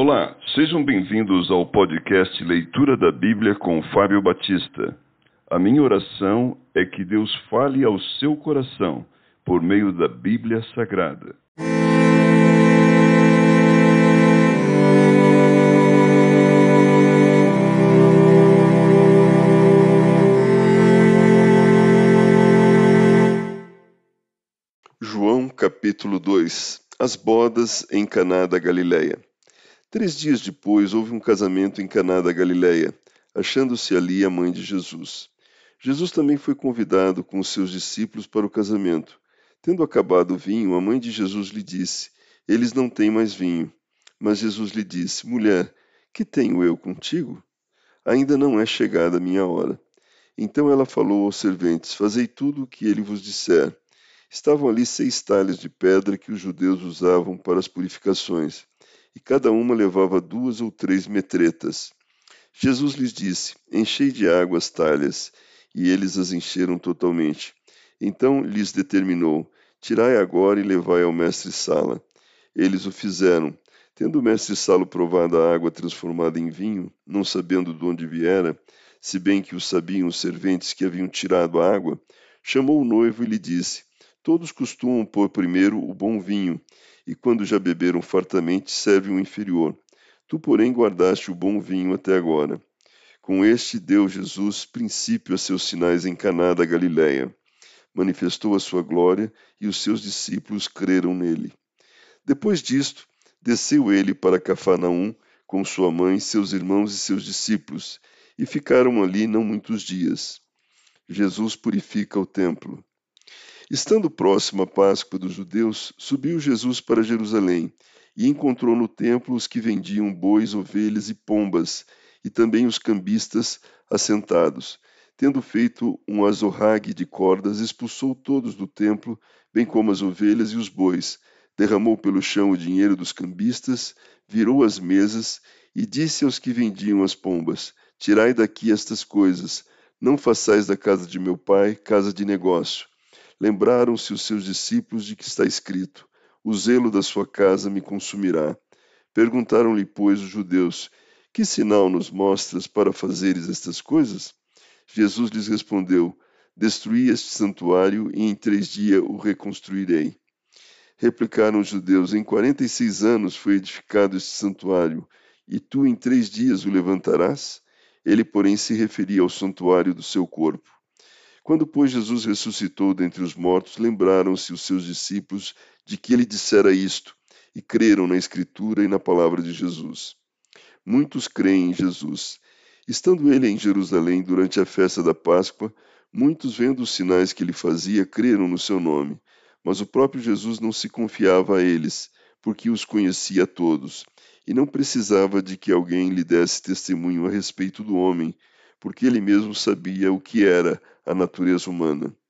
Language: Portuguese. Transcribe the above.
Olá, sejam bem-vindos ao podcast Leitura da Bíblia com Fábio Batista. A minha oração é que Deus fale ao seu coração por meio da Bíblia Sagrada. João capítulo 2 As bodas em Caná da Galileia Três dias depois houve um casamento em Caná da Galileia, achando-se ali a mãe de Jesus. Jesus também foi convidado com os seus discípulos para o casamento. Tendo acabado o vinho, a mãe de Jesus lhe disse: Eles não têm mais vinho. Mas Jesus lhe disse: Mulher, que tenho eu contigo? Ainda não é chegada a minha hora. Então ela falou aos serventes: Fazei tudo o que ele vos disser. Estavam ali seis talhas de pedra que os judeus usavam para as purificações e cada uma levava duas ou três metretas. Jesus lhes disse: Enchei de água as talhas, e eles as encheram totalmente. Então lhes determinou: Tirai agora e levai ao mestre-sala. Eles o fizeram. Tendo o mestre-sala provado a água transformada em vinho, não sabendo de onde viera, se bem que o sabiam os serventes que haviam tirado a água, chamou o noivo e lhe disse: Todos costumam pôr primeiro o bom vinho, e quando já beberam fartamente, serve o inferior. Tu, porém, guardaste o bom vinho até agora. Com este deu Jesus princípio a seus sinais em Caná da Galiléia. Manifestou a sua glória e os seus discípulos creram nele. Depois disto, desceu ele para Cafarnaum com sua mãe, seus irmãos e seus discípulos, e ficaram ali não muitos dias. Jesus purifica o templo. Estando próximo a Páscoa dos judeus, subiu Jesus para Jerusalém e encontrou no templo os que vendiam bois, ovelhas e pombas, e também os cambistas assentados. Tendo feito um azorrague de cordas, expulsou todos do templo, bem como as ovelhas e os bois, derramou pelo chão o dinheiro dos cambistas, virou as mesas e disse aos que vendiam as pombas: Tirai daqui estas coisas, não façais da casa de meu pai casa de negócio. Lembraram-se os seus discípulos de que está escrito: O zelo da sua casa me consumirá. Perguntaram-lhe, pois, os judeus: Que sinal nos mostras para fazeres estas coisas? Jesus lhes respondeu: Destruí este santuário e em três dias o reconstruirei. Replicaram os judeus: Em quarenta e seis anos foi edificado este santuário, e tu em três dias o levantarás? Ele, porém, se referia ao santuário do seu corpo. Quando, pois, Jesus ressuscitou dentre os mortos, lembraram-se os seus discípulos de que ele dissera isto, e creram na Escritura e na palavra de Jesus. Muitos creem em Jesus. Estando ele em Jerusalém durante a festa da Páscoa, muitos, vendo os sinais que ele fazia, creram no seu nome. Mas o próprio Jesus não se confiava a eles, porque os conhecia a todos, e não precisava de que alguém lhe desse testemunho a respeito do homem, porque ele mesmo sabia o que era a natureza humana.